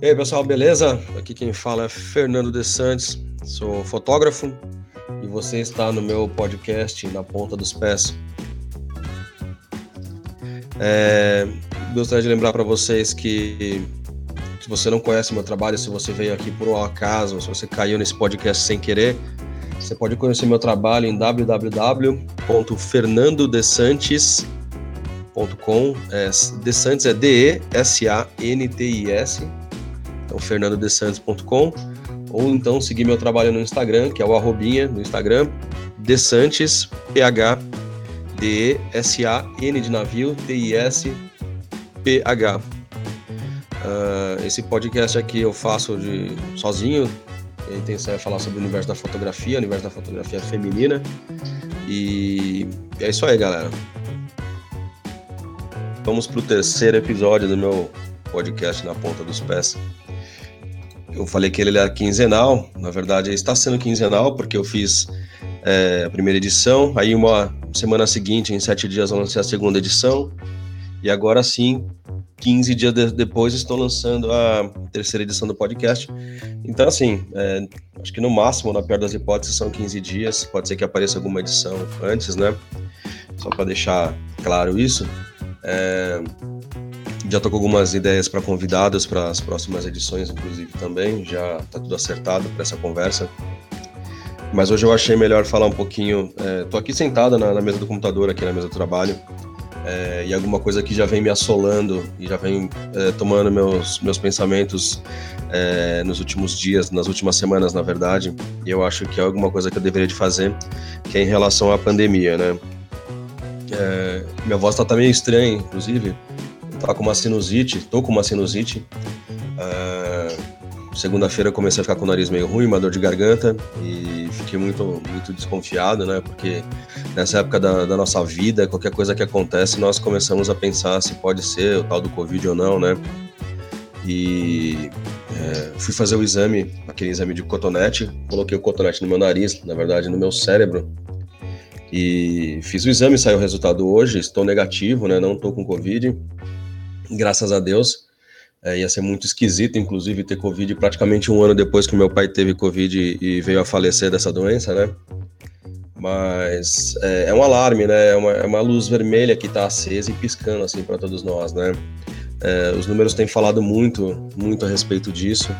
E aí, pessoal, beleza? Aqui quem fala é Fernando De Santos, sou fotógrafo e você está no meu podcast Na Ponta dos Pés. É, gostaria de lembrar para vocês que se você não conhece meu trabalho, se você veio aqui por um acaso, se você caiu nesse podcast sem querer, você pode conhecer meu trabalho em www.fernandodesantis.com. É, Desantis é D-E-S-A-N-T-I-S. Então, fernandodesantis.com. Ou então seguir meu trabalho no Instagram, que é o arrobinha no Instagram, Desantis, P-H, D-E-S-A-N de navio, T-I-S, P-H. Uh, esse podcast aqui eu faço de sozinho, a intenção é falar sobre o universo da fotografia, o universo da fotografia feminina. E é isso aí, galera. Vamos para o terceiro episódio do meu podcast Na Ponta dos Pés. Eu falei que ele era quinzenal, na verdade está sendo quinzenal, porque eu fiz é, a primeira edição, aí uma semana seguinte, em sete dias, eu lancei a segunda edição, e agora sim, 15 dias de, depois estou lançando a terceira edição do podcast. Então, assim, é, acho que no máximo, na pior das hipóteses, são 15 dias. Pode ser que apareça alguma edição antes, né? Só para deixar claro isso. É, já estou com algumas ideias para convidados para as próximas edições, inclusive também. Já está tudo acertado para essa conversa. Mas hoje eu achei melhor falar um pouquinho. É, aqui sentada na, na mesa do computador, aqui na mesa do trabalho é, e alguma coisa que já vem me assolando e já vem é, tomando meus, meus pensamentos é, nos últimos dias, nas últimas semanas, na verdade, e eu acho que é alguma coisa que eu deveria de fazer, que é em relação à pandemia, né? É, minha voz tá, tá meio estranha, inclusive, eu tava com uma sinusite, tô com uma sinusite, é, segunda-feira comecei a ficar com o nariz meio ruim, uma dor de garganta, e fiquei muito, muito desconfiado, né? Porque nessa época da, da, nossa vida, qualquer coisa que acontece, nós começamos a pensar se pode ser o tal do Covid ou não, né? E é, fui fazer o exame, aquele exame de cotonete, coloquei o cotonete no meu nariz, na verdade no meu cérebro, e fiz o exame, saiu o resultado hoje, estou negativo, né? Não estou com Covid, graças a Deus. É, ia ser muito esquisito, inclusive, ter Covid praticamente um ano depois que meu pai teve Covid e veio a falecer dessa doença, né? Mas é, é um alarme, né? É uma, é uma luz vermelha que está acesa e piscando, assim, para todos nós, né? É, os números têm falado muito, muito a respeito disso.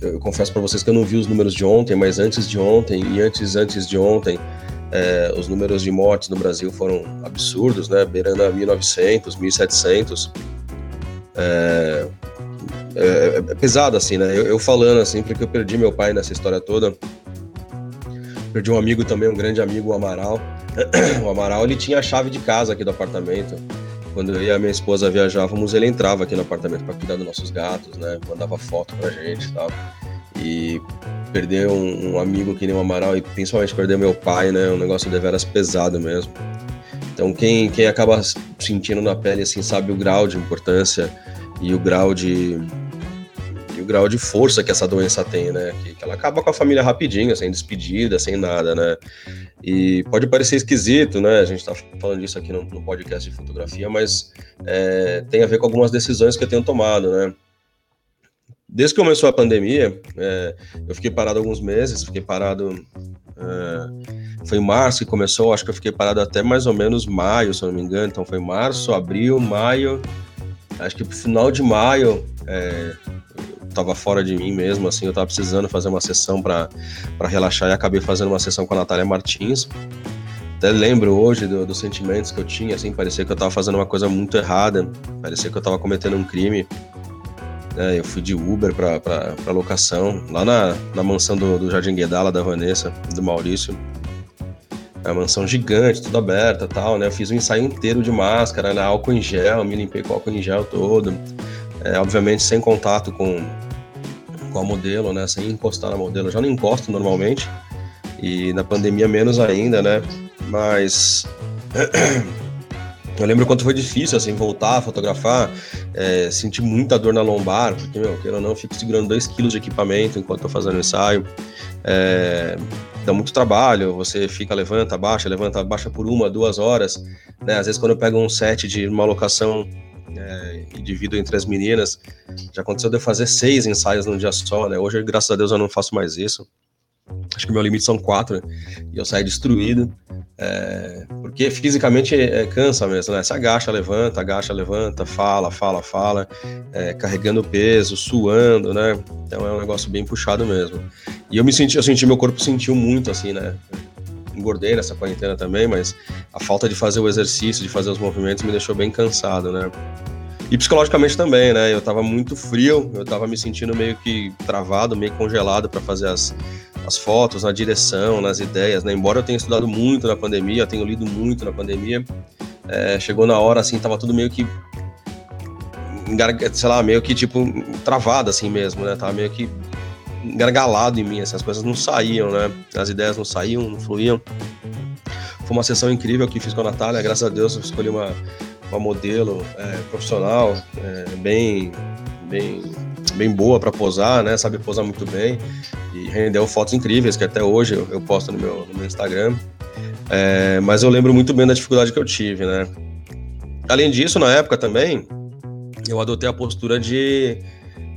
Eu confesso para vocês que eu não vi os números de ontem, mas antes de ontem e antes antes de ontem, é, os números de mortes no Brasil foram absurdos, né? Beirando a 1.900, 1.700. É, é, é, pesado, assim, né? Eu, eu, falando, assim, porque eu perdi meu pai nessa história toda. Perdi um amigo também, um grande amigo, o Amaral. O Amaral, ele tinha a chave de casa aqui do apartamento. Quando eu e a minha esposa viajávamos, ele entrava aqui no apartamento para cuidar dos nossos gatos, né? Mandava foto pra gente e tal. E perder um, um, amigo que nem o Amaral, e principalmente perder meu pai, né? Um negócio deveras pesado mesmo. Então, quem, quem acaba sentindo na pele, assim, sabe o grau de importância e o grau de grau de força que essa doença tem, né? Que, que, ela acaba com a família rapidinho, sem despedida, sem nada, né? E pode parecer esquisito, né? A gente tá falando disso aqui no, no podcast de fotografia, mas é, tem a ver com algumas decisões que eu tenho tomado, né? Desde que começou a pandemia, é, eu fiquei parado alguns meses, fiquei parado é, foi em março que começou, acho que eu fiquei parado até mais ou menos maio, se eu não me engano. Então foi março, abril, maio. Acho que pro final de maio é, tava fora de mim mesmo, assim, eu tava precisando fazer uma sessão para relaxar e acabei fazendo uma sessão com a Natália Martins. Até lembro hoje do, dos sentimentos que eu tinha, assim, parecia que eu tava fazendo uma coisa muito errada, parecia que eu tava cometendo um crime. É, eu fui de Uber para locação, lá na, na mansão do, do Jardim Guedala, da Vanessa, do Maurício. É uma mansão gigante, tudo aberta tal, né? Eu fiz um ensaio inteiro de máscara, né? álcool em gel, me limpei com álcool em gel todo. É, obviamente sem contato com, com a modelo, né? Sem encostar na modelo. Eu já não encosto normalmente. E na pandemia menos ainda, né? Mas eu lembro quanto foi difícil, assim, voltar a fotografar, é, senti muita dor na lombar, porque, meu, queira ou não, eu fico segurando 2 quilos de equipamento enquanto tô fazendo ensaio. É, dá muito trabalho, você fica, levanta, baixa, levanta, baixa por uma, duas horas, né? Às vezes quando eu pego um set de uma locação é, e divido entre as meninas, já aconteceu de eu fazer seis ensaios num dia só, né? Hoje, graças a Deus, eu não faço mais isso. Acho que meu limite são quatro, e eu saio destruído. É, porque fisicamente é, cansa mesmo, né? Se agacha, levanta, agacha, levanta, fala, fala, fala, é, carregando peso, suando, né? Então é um negócio bem puxado mesmo. E eu me senti, eu senti, meu corpo sentiu muito assim, né? Engordei nessa quarentena também, mas a falta de fazer o exercício, de fazer os movimentos me deixou bem cansado, né? E psicologicamente também, né? Eu tava muito frio, eu tava me sentindo meio que travado, meio congelado para fazer as, as fotos, na direção, nas ideias, né? Embora eu tenha estudado muito na pandemia, tenho lido muito na pandemia, é, chegou na hora, assim, tava tudo meio que sei lá, meio que tipo travado assim mesmo, né? Tava meio que gargalado em mim, assim, as coisas não saíam, né? As ideias não saíam, não fluíam. Foi uma sessão incrível que fiz com a Natália, graças a Deus eu escolhi uma, uma modelo é, profissional, é, bem, bem, bem boa para posar, né? Sabe posar muito bem e rendeu fotos incríveis que até hoje eu, eu posto no meu, no meu Instagram. É, mas eu lembro muito bem da dificuldade que eu tive, né? Além disso, na época também, eu adotei a postura de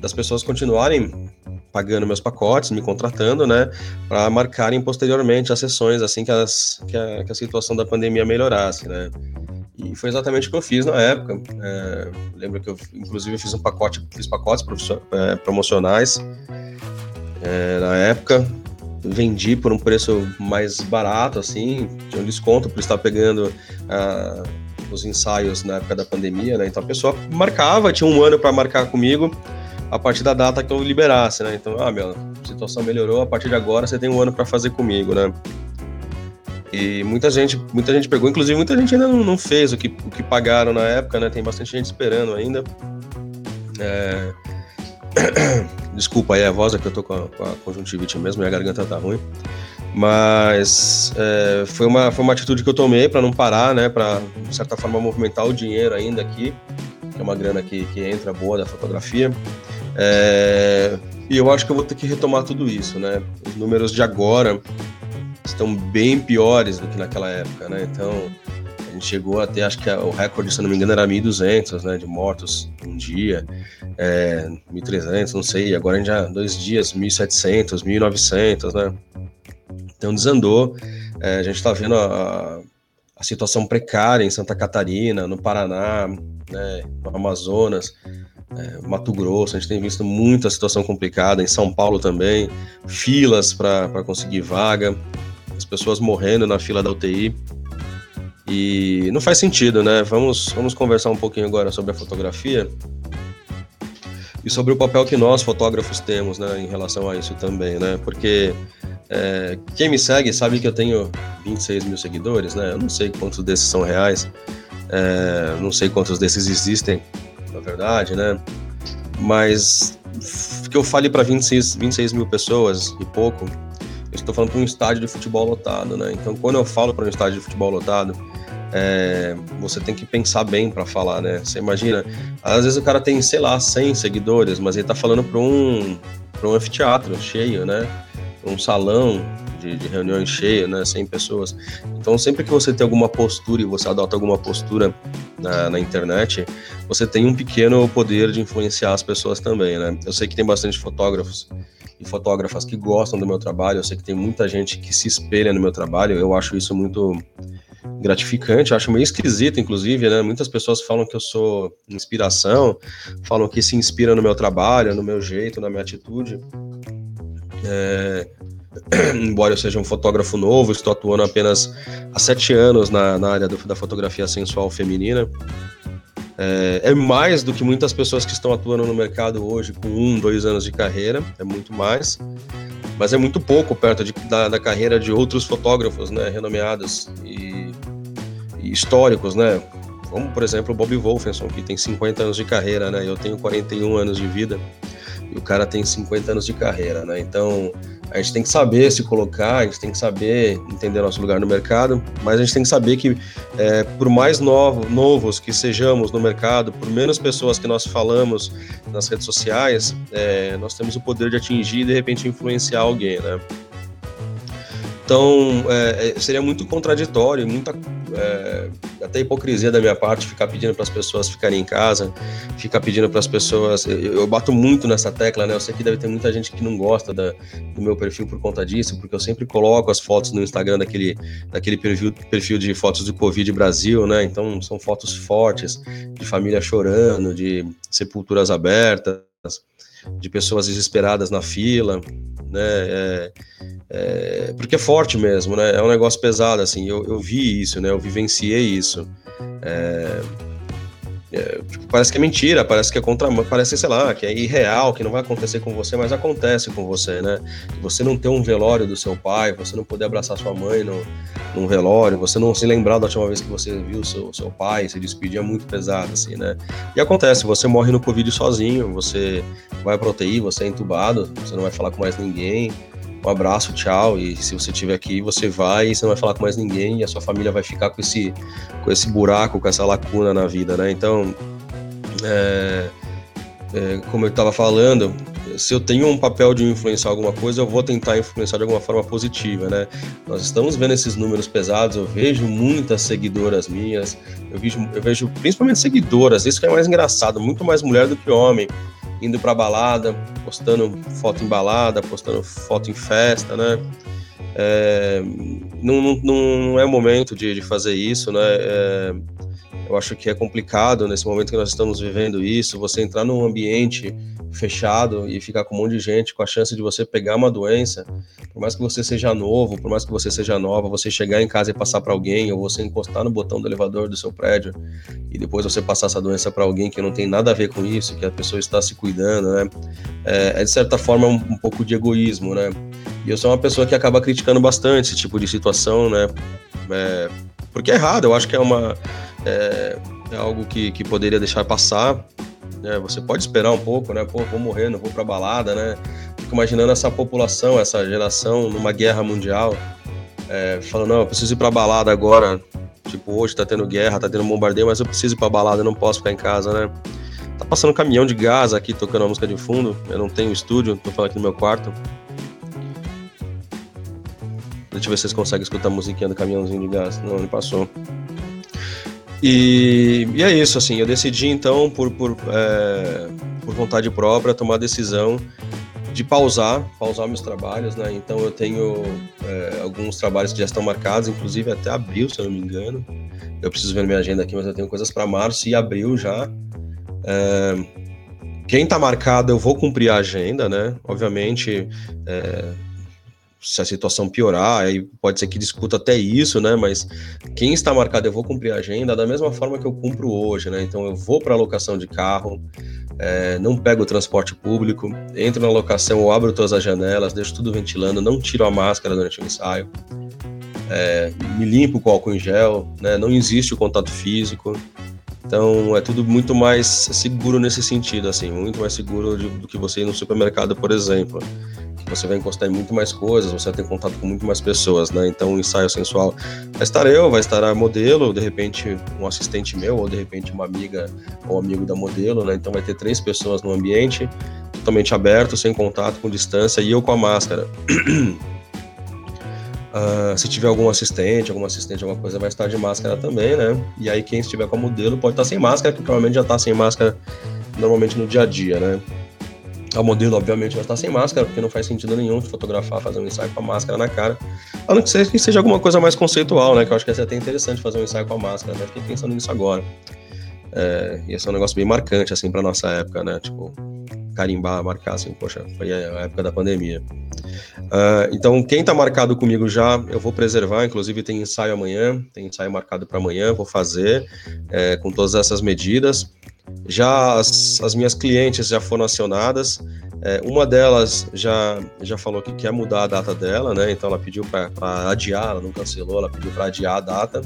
das pessoas continuarem pagando meus pacotes, me contratando, né, para marcarem posteriormente as sessões assim que, as, que, a, que a situação da pandemia melhorasse, né. E foi exatamente o que eu fiz na época. É, lembro que eu, inclusive, fiz um pacote, fiz pacotes é, promocionais é, na época. Vendi por um preço mais barato, assim, tinha um desconto por estar pegando uh, os ensaios na época da pandemia, né? Então a pessoa marcava, tinha um ano para marcar comigo a partir da data que eu liberasse, né? Então, ah, meu, a situação melhorou, a partir de agora você tem um ano para fazer comigo, né? E muita gente, muita gente pegou, inclusive muita gente ainda não, não, fez o que, o que pagaram na época, né? Tem bastante gente esperando ainda. É... Desculpa aí a voz, é que eu tô com a, com a conjuntivite mesmo e a garganta tá ruim. Mas é, foi, uma, foi uma atitude que eu tomei para não parar, né? Para, de certa forma, movimentar o dinheiro ainda aqui, que é uma grana que, que entra boa da fotografia. É, e eu acho que eu vou ter que retomar tudo isso, né? Os números de agora estão bem piores do que naquela época, né? Então, a gente chegou até, acho que o recorde, se não me engano, era 1.200, né, de mortos um dia, é, 1.300, não sei, agora a gente já, dois dias, 1.700, 1.900, né? Então desandou, é, a gente está vendo a, a, situação precária em Santa Catarina, no Paraná, né, no Amazonas, é, Mato Grosso, a gente tem visto muita situação complicada, em São Paulo também, filas para conseguir vaga, pessoas morrendo na fila da UTI. E não faz sentido, né? Vamos, vamos conversar um pouquinho agora sobre a fotografia e sobre o papel que nós, fotógrafos, temos né, em relação a isso também, né? Porque é, quem me segue sabe que eu tenho 26 mil seguidores, né? Eu não sei quantos desses são reais, é, não sei quantos desses existem, na verdade, né? Mas que eu fale para 26, 26 mil pessoas e pouco, estou falando para um estádio de futebol lotado, né? Então, quando eu falo para um estádio de futebol lotado, é, você tem que pensar bem para falar, né? Você imagina, às vezes o cara tem, sei lá, 100 seguidores, mas ele tá falando para um, um anfiteatro cheio, né? Um salão de, de reuniões cheio, né? 100 pessoas. Então, sempre que você tem alguma postura e você adota alguma postura na, na internet, você tem um pequeno poder de influenciar as pessoas também, né? Eu sei que tem bastante fotógrafos e fotógrafas que gostam do meu trabalho. Eu sei que tem muita gente que se espelha no meu trabalho. Eu acho isso muito gratificante, eu acho meio esquisito, inclusive, né? Muitas pessoas falam que eu sou inspiração, falam que se inspiram no meu trabalho, no meu jeito, na minha atitude. É... Embora eu seja um fotógrafo novo, estou atuando apenas há sete anos na, na área do, da fotografia sensual feminina. É, é, mais do que muitas pessoas que estão atuando no mercado hoje com um, dois anos de carreira, é muito mais, mas é muito pouco perto de, da, da, carreira de outros fotógrafos, né, renomeados e, e, históricos, né, como por exemplo o Bob Wolfenson, que tem 50 anos de carreira, né, eu tenho 41 anos de vida e o cara tem 50 anos de carreira, né, então a gente tem que saber se colocar, a gente tem que saber entender nosso lugar no mercado, mas a gente tem que saber que, é, por mais novo, novos que sejamos no mercado, por menos pessoas que nós falamos nas redes sociais, é, nós temos o poder de atingir e de repente influenciar alguém, né? Então, é, é, seria muito contraditório, muita é, até hipocrisia da minha parte ficar pedindo para as pessoas ficarem em casa, ficar pedindo para as pessoas. Eu, eu, bato muito nessa tecla, né? Eu sei que deve ter muita gente que não gosta da, do meu perfil por conta disso, porque eu sempre coloco as fotos no Instagram daquele, daquele perfil, perfil de fotos do Covid Brasil, né? Então, são fotos fortes, de família chorando, de sepulturas abertas, de pessoas desesperadas na fila, né? É, é, porque é forte mesmo, né? É um negócio pesado, assim. Eu, eu vi isso, né? Eu vivenciei isso. É, é, parece que é mentira, parece que é contra, parece, sei lá, que é irreal, que não vai acontecer com você, mas acontece com você, né? Você não ter um velório do seu pai, você não poder abraçar sua mãe no, num velório, você não se lembrar da última vez que você viu seu, seu pai, se despedir é muito pesado, assim, né? E acontece, você morre no Covid sozinho, você vai pro UTI, você é entubado, você não vai falar com mais ninguém, um abraço, tchau. E se você estiver aqui, você vai e você não vai falar com mais ninguém e a sua família vai ficar com esse, com esse buraco, com essa lacuna na vida, né? Então, é, é, como eu estava falando, se eu tenho um papel de influenciar alguma coisa, eu vou tentar influenciar de alguma forma positiva, né? Nós estamos vendo esses números pesados, eu vejo muitas seguidoras minhas, eu vejo, eu vejo principalmente seguidoras, isso que é mais engraçado, muito mais mulher do que homem indo pra balada, postando foto em balada, postando foto em festa, né? É, não, não, não é momento de, de fazer isso, né? É, eu acho que é complicado nesse momento que nós estamos vivendo isso, você entrar num ambiente fechado e ficar com um monte de gente, com a chance de você pegar uma doença, por mais que você seja novo, por mais que você seja nova, você chegar em casa e passar para alguém, ou você encostar no botão do elevador do seu prédio e depois você passar essa doença para alguém que não tem nada a ver com isso, que a pessoa está se cuidando, né? É, é de certa forma um, um pouco de egoísmo, né? E eu sou uma pessoa que acaba criticando bastante esse tipo de situação, né? É, porque é errado, eu acho que é uma é, é algo que, que poderia deixar passar. Né? Você pode esperar um pouco, né? Pô, vou morrer, não vou pra balada, né? Fico imaginando essa população, essa geração numa guerra mundial, é, falando, não, eu preciso ir pra balada agora. Tipo, hoje tá tendo guerra, tá tendo bombardeio, mas eu preciso ir pra balada, eu não posso ficar em casa, né? Tá passando um caminhão de gás aqui tocando a música de fundo. Eu não tenho estúdio, tô falando aqui no meu quarto. Deixa eu ver se vocês conseguem escutar a musiquinha do caminhãozinho de gás. Não, ele passou. E, e, é isso, assim, eu decidi então, por, por, é, por vontade própria, tomar a decisão de pausar, pausar meus trabalhos, né? Então eu tenho é, alguns trabalhos que já estão marcados, inclusive até abril, se eu não me engano. Eu preciso ver minha agenda aqui, mas eu tenho coisas para março e abril já. É, quem está marcado, eu vou cumprir a agenda, né? Obviamente, é, se a situação piorar, aí pode ser que discuta até isso, né? Mas quem está marcado, eu vou cumprir a agenda da mesma forma que eu cumpro hoje, né? Então eu vou para a locação de carro, é, não pego o transporte público, entro na locação, eu abro todas as janelas, deixo tudo ventilando, não tiro a máscara durante o ensaio, é, me limpo com álcool em gel, né? Não existe o contato físico. Então é tudo muito mais seguro nesse sentido, assim, muito mais seguro de, do que você ir no supermercado, por exemplo você vai encostar em muito mais coisas, você vai ter contato com muito mais pessoas, né? Então, o ensaio sensual vai estar eu, vai estar a modelo, de repente um assistente meu, ou de repente uma amiga ou amigo da modelo, né? Então, vai ter três pessoas no ambiente, totalmente aberto, sem contato, com distância, e eu com a máscara. Uh, se tiver algum assistente, alguma assistente, alguma coisa, vai estar de máscara também, né? E aí, quem estiver com a modelo pode estar sem máscara, que provavelmente já está sem máscara normalmente no dia a dia, né? A modelo, obviamente, vai estar sem máscara, porque não faz sentido nenhum fotografar, fazer um ensaio com a máscara na cara. A não ser que seja alguma coisa mais conceitual, né? Que eu acho que ser até interessante fazer um ensaio com a máscara, né? Fiquei pensando nisso agora. É, ia ser um negócio bem marcante, assim, pra nossa época, né? Tipo, carimbar, marcar, assim, poxa, foi a época da pandemia. Uh, então, quem tá marcado comigo já, eu vou preservar, inclusive tem ensaio amanhã, tem ensaio marcado para amanhã, vou fazer é, com todas essas medidas. Já as, as minhas clientes já foram acionadas. É, uma delas já, já falou que quer mudar a data dela, né? Então ela pediu para adiar, ela não cancelou, ela pediu para adiar a data.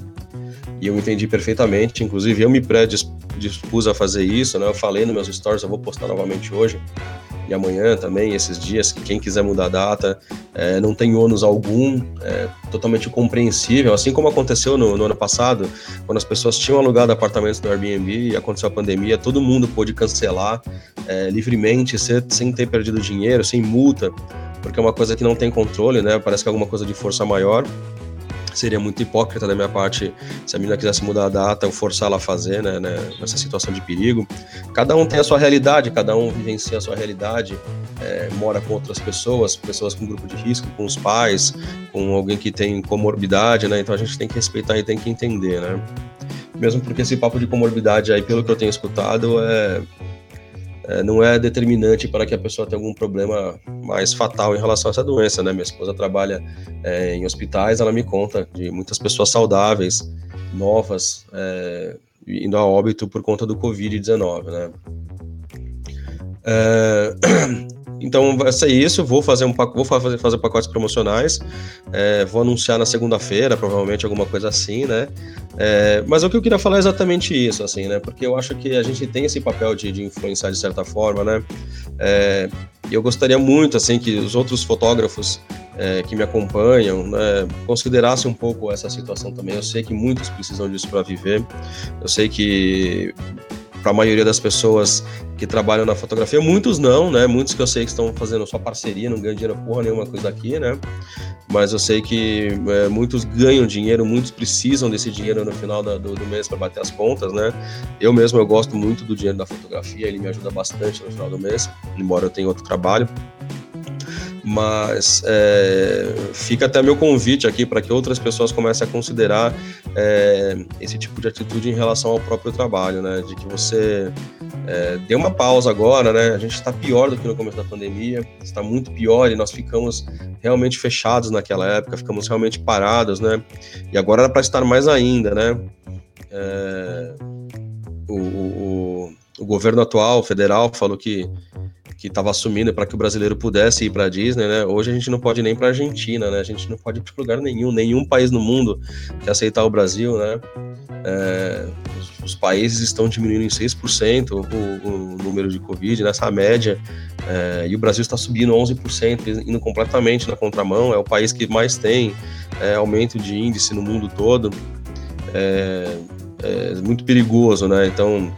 E eu entendi perfeitamente. Inclusive, eu me predispus a fazer isso, né? Eu falei nos meus stories, eu vou postar novamente hoje e amanhã também, esses dias, que quem quiser mudar a data, é, não tem ônus algum, é totalmente compreensível, assim como aconteceu no, no, ano passado, quando as pessoas tinham alugado apartamentos no Airbnb e aconteceu a pandemia, todo mundo pôde cancelar é, livremente, sem, sem ter perdido dinheiro, sem multa. porque é uma coisa que não tem controle, né? Parece que é alguma coisa de força maior. Seria muito hipócrita da minha parte se a menina quisesse mudar a data, eu forçar ela a fazer, né, né, nessa situação de perigo. Cada um tem a sua realidade, cada um vivencia a sua realidade, é, mora com outras pessoas, pessoas com grupo de risco, com os pais, com alguém que tem comorbidade, né? Então a gente tem que respeitar e tem que entender, né? Mesmo porque esse papo de comorbidade aí, pelo que eu tenho escutado, é é, não é determinante para que a pessoa tenha algum problema mais fatal em relação a essa doença, né? Minha esposa trabalha é, em hospitais, ela me conta de muitas pessoas saudáveis, novas, é, indo a óbito por conta do Covid-19, né? Então vai ser isso, vou fazer um vou fazer, fazer pacotes promocionais, é, vou anunciar na segunda-feira, provavelmente alguma coisa assim, né? É, mas o que eu queria falar é exatamente isso, assim, né? Porque eu acho que a gente tem esse papel de, de influenciar de certa forma, né? É, eu gostaria muito, assim, que os outros fotógrafos é, que me acompanham né, considerassem um pouco essa situação também. Eu sei que muitos precisam disso para viver. Eu sei que para a maioria das pessoas que trabalham na fotografia, muitos não, né? Muitos que eu sei que estão fazendo só parceria, não ganham dinheiro porra nenhuma coisa aqui, né? Mas eu sei que é, muitos ganham dinheiro, muitos precisam desse dinheiro no final da, do, do, mês para bater as contas, né? Eu mesmo eu gosto muito do dinheiro da fotografia, ele me ajuda bastante no final do mês, embora eu tenha outro trabalho. Mas é, fica até meu convite aqui para que outras pessoas comecem a considerar é, esse tipo de atitude em relação ao próprio trabalho, né? De que você é, dê uma pausa agora, né? A gente está pior do que no começo da pandemia, está muito pior e nós ficamos realmente fechados naquela época, ficamos realmente parados, né? E agora era para estar mais ainda, né? É, o, o, o governo atual, federal, falou que que estava assumindo para que o brasileiro pudesse ir para a Disney, né? Hoje a gente não pode nem para a Argentina, né? A gente não pode ir para lugar nenhum, nenhum país no mundo que aceitar o Brasil, né? É, os, os, países estão diminuindo em 6% o, o, número de Covid nessa média, é, e o Brasil está subindo 11%, indo completamente na contramão. É o país que mais tem é, aumento de índice no mundo todo. É, é muito perigoso, né? Então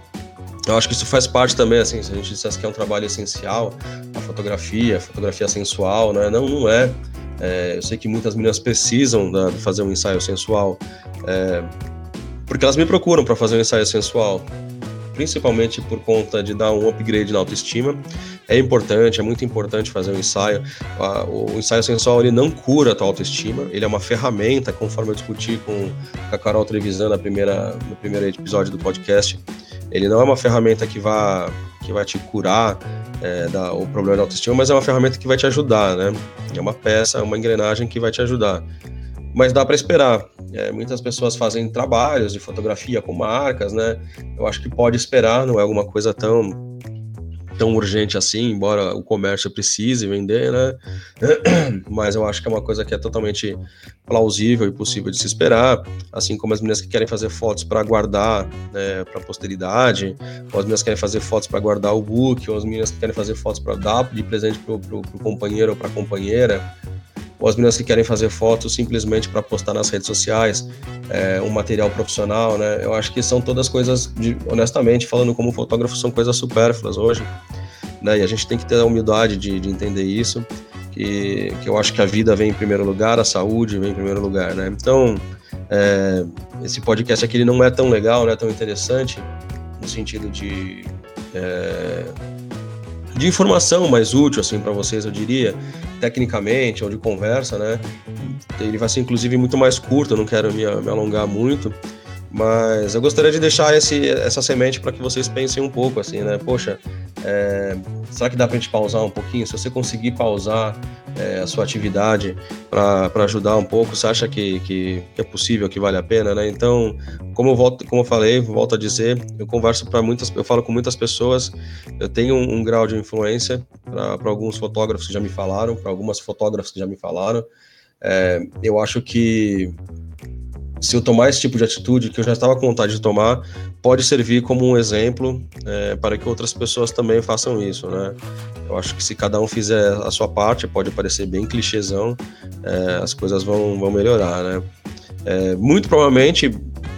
eu acho que isso faz parte também, assim, se a gente dissesse que é um trabalho essencial, a fotografia, a fotografia sensual, né? Não, não é. é eu sei que muitas meninas precisam da, de fazer um ensaio sensual, é, porque elas me procuram para fazer um ensaio sensual, principalmente por conta de dar um upgrade na autoestima. É importante, é muito importante fazer um ensaio. O ensaio sensual ele não cura a tua autoestima, ele é uma ferramenta, conforme eu discuti com a Carol Trevisan na primeira, no primeiro episódio do podcast ele não é uma ferramenta que vai, que vai te curar é, da, o problema da autoestima, mas é uma ferramenta que vai te ajudar, né? É uma peça, uma engrenagem que vai te ajudar. Mas dá para esperar. É, muitas pessoas fazem trabalhos de fotografia com marcas, né? Eu acho que pode esperar, não é alguma coisa tão tão urgente assim, embora o comércio precise vender, né? Mas eu acho que é uma coisa que é totalmente plausível e possível de se esperar, assim como as meninas que querem fazer fotos para guardar né, para posteridade, ou as meninas que querem fazer fotos para guardar o book, ou as meninas que querem fazer fotos para dar de presente para o companheiro ou para a companheira, ou as meninas que querem fazer fotos simplesmente para postar nas redes sociais, é, um material profissional, né? Eu acho que são todas coisas, de, honestamente, falando como fotógrafo, são coisas supérfluas hoje, né? E a gente tem que ter a humildade de, de entender isso, que, que eu acho que a vida vem em primeiro lugar, a saúde vem em primeiro lugar, né? Então, é, esse podcast aqui ele não é tão legal, não é tão interessante, no sentido de... É, de informação mais útil assim para vocês, eu diria, tecnicamente ou de conversa, né? Ele vai ser inclusive muito mais curto, eu não quero me, me alongar muito, mas eu gostaria de deixar esse, essa semente para que vocês pensem um pouco assim, né? Poxa, é, será que dá para a gente pausar um pouquinho? Se você conseguir pausar é, a sua atividade para ajudar um pouco, você acha que, que, que, é possível, que vale a pena, né? Então, como eu, volto, como eu falei, volto a dizer, eu converso para muitas, eu falo com muitas pessoas, eu tenho um, um grau de influência para alguns fotógrafos que já me falaram, para algumas fotógrafas que já me falaram. É, eu acho que se eu tomar esse tipo de atitude que eu já estava com vontade de tomar, pode servir como um exemplo é, para que outras pessoas também façam isso, né? Eu acho que se cada um fizer a sua parte, pode parecer bem clichêzão, é, as coisas vão, vão melhorar, né? É, muito provavelmente,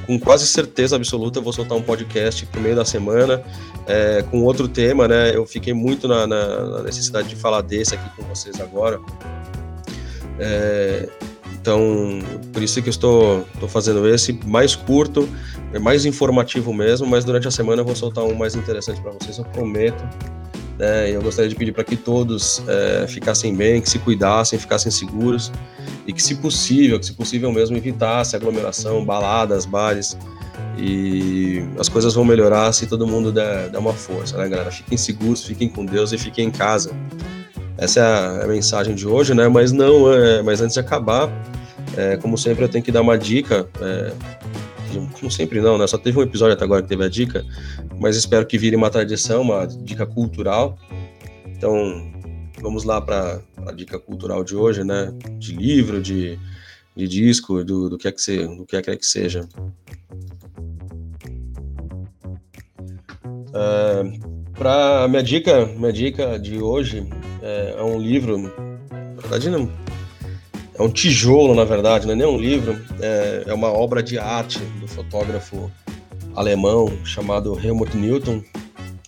com quase certeza absoluta eu vou soltar um podcast pro meio da semana é, com outro tema, né? Eu fiquei muito na, na, necessidade de falar desse aqui com vocês agora. É, então, por isso que eu estou, estou fazendo esse mais curto, é mais informativo mesmo, mas durante a semana eu vou soltar um mais interessante para vocês, eu prometo. Né? Eu gostaria de pedir para que todos é, ficassem bem, que se cuidassem, ficassem seguros e que, se possível, que se possível mesmo, evitasse aglomeração, baladas, bares. E as coisas vão melhorar se todo mundo der, der uma força, né, galera? Fiquem seguros, fiquem com Deus e fiquem em casa. Essa é a, a mensagem de hoje, né? Mas não, é, mas antes de acabar, é, como sempre, eu tenho que dar uma dica. É, como sempre não, né? Só teve um episódio até agora que teve a dica, mas espero que vire uma tradição, uma dica cultural. Então, vamos lá para a dica cultural de hoje, né? De livro, de, de disco, do, do que é que se, do que é que seja. Uh, para minha dica, minha dica de hoje é, é um livro, na verdade não é um tijolo, na verdade, não é nem um livro, é, é uma obra de arte do fotógrafo alemão chamado Helmut Newton.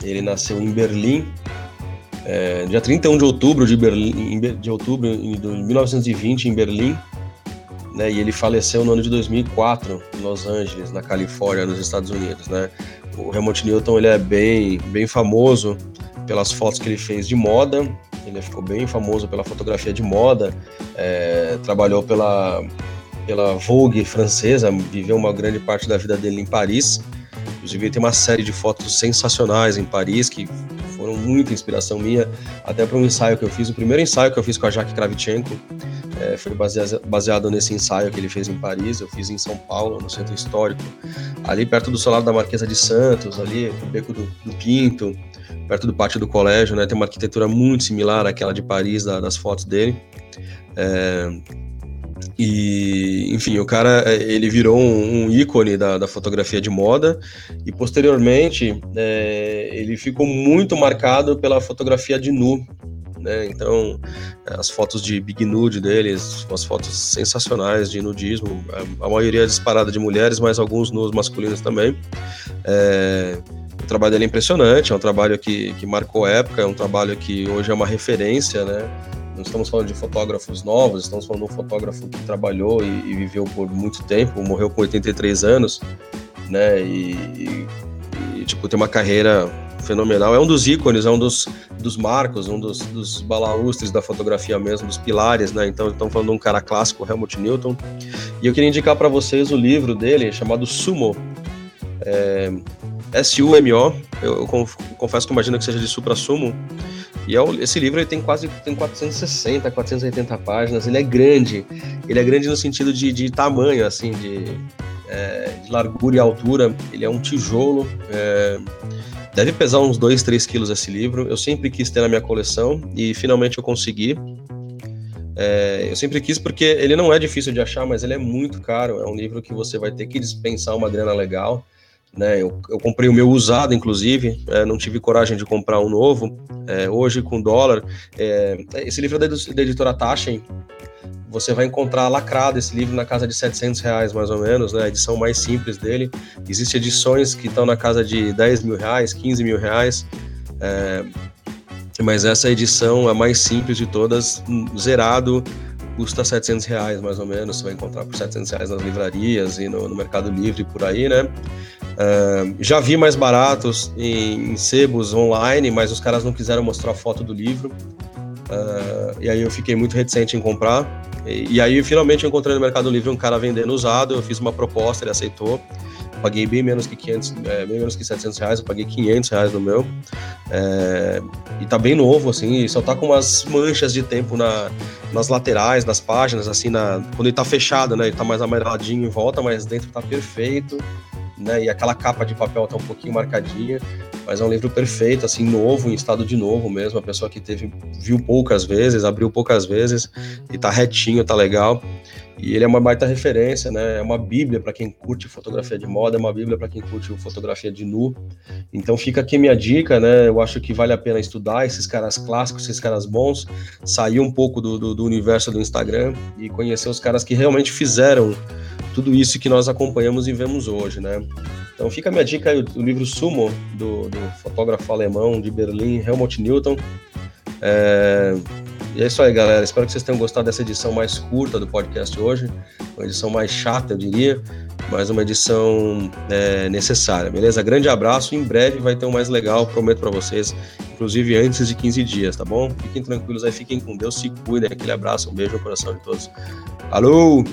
Ele nasceu em Berlim, é, dia 31 de outubro de, Berlim, de outubro de 1920 em Berlim, né, e ele faleceu no ano de 2004 em Los Angeles, na Califórnia, nos Estados Unidos, né. O Helmut Newton ele é bem, bem famoso pelas fotos que ele fez de moda ele ficou bem famoso pela fotografia de moda, é, trabalhou pela, pela Vogue francesa, viveu uma grande parte da vida dele em Paris. Inclusive, tem uma série de fotos sensacionais em Paris que foram muita inspiração minha, até para um ensaio que eu fiz. O primeiro ensaio que eu fiz com a Jacques Kravchenko é, foi baseado, baseado nesse ensaio que ele fez em Paris. Eu fiz em São Paulo, no centro histórico, ali perto do solar da Marquesa de Santos, ali no Beco do, do Pinto perto do pátio do colégio, né? Tem uma arquitetura muito similar àquela de Paris, da, das fotos dele. É, e, enfim, o cara, é, ele virou um, um ícone da, da, fotografia de moda e, posteriormente, é, ele ficou muito marcado pela fotografia de nu, né? Então, as fotos de big nude deles, as fotos sensacionais de nudismo, a, maioria disparada de mulheres, mas alguns nus masculinos também. É, trabalho dele é impressionante, é um trabalho que, que marcou época, é um trabalho que hoje é uma referência, né? Não estamos falando de fotógrafos novos, estamos falando de um fotógrafo que trabalhou e, e viveu por muito tempo, morreu com 83 anos, né? E, e, tipo, tem uma carreira fenomenal. É um dos ícones, é um dos, dos marcos, um dos, dos balaustres da fotografia mesmo, dos pilares, né? Então, estamos falando de um cara clássico, Helmut Newton. E eu queria indicar para vocês o livro dele, chamado Sumo. É, S-U-M-O, eu, eu, confesso que imagino que seja de supra-sumo, e é o, esse livro ele tem quase tem 460, 480 páginas, ele é grande, ele é grande no sentido de, de tamanho, assim, de, é, de, largura e altura, ele é um tijolo, é, deve pesar uns 2, 3 quilos esse livro, eu sempre quis ter na minha coleção, e finalmente eu consegui, é, eu sempre quis porque ele não é difícil de achar, mas ele é muito caro, é um livro que você vai ter que dispensar uma grana legal, né? Eu, eu, comprei o meu usado, inclusive, é, não tive coragem de comprar um novo. É, hoje, com dólar, é, esse livro é da, da editora Taschen. Você vai encontrar lacrado esse livro na casa de 700 reais, mais ou menos, né? a edição mais simples dele. Existem edições que estão na casa de 10 mil reais, 15 mil reais. É, mas essa edição, a mais simples de todas, zerado, custa 700 reais mais ou menos, você vai encontrar por 700 reais nas livrarias e no, no Mercado Livre por aí, né? Já vi mais baratos em, em, sebos online, mas os caras não quiseram mostrar a foto do livro. E aí eu fiquei muito reticente em comprar. E, e, aí finalmente eu encontrei no Mercado Livre um cara vendendo usado, eu fiz uma proposta, ele aceitou paguei bem menos que 500, é, bem menos que 700 reais, eu paguei 500 reais no meu. É, e tá bem novo, assim, só tá com umas manchas de tempo na, nas laterais, nas páginas, assim, na, quando ele tá fechado, né, ele tá mais amareladinho em volta, mas dentro tá perfeito, né, e aquela capa de papel tá um pouquinho marcadinha, mas é um livro perfeito, assim, novo, em estado de novo mesmo, a pessoa que teve, viu poucas vezes, abriu poucas vezes, e tá retinho, tá legal. E ele é uma baita referência, né? É uma bíblia para quem curte fotografia de moda, é uma bíblia para quem curte fotografia de nu. Então fica aqui minha dica, né? Eu acho que vale a pena estudar esses caras clássicos, esses caras bons, sair um pouco do, do, do universo do Instagram e conhecer os caras que realmente fizeram tudo isso que nós acompanhamos e vemos hoje, né? Então fica a minha dica o livro Sumo, do, do fotógrafo alemão de Berlim, Helmut Newton. É, e é isso aí, galera. Espero que vocês tenham gostado dessa edição mais curta do podcast hoje. Uma edição mais chata, eu diria, mas uma edição é, necessária, beleza? Grande abraço. Em breve vai ter um mais legal, prometo para vocês, inclusive antes de 15 dias, tá bom? Fiquem tranquilos aí, fiquem com Deus, se cuidem. Aquele abraço, um beijo no coração de todos. Alô!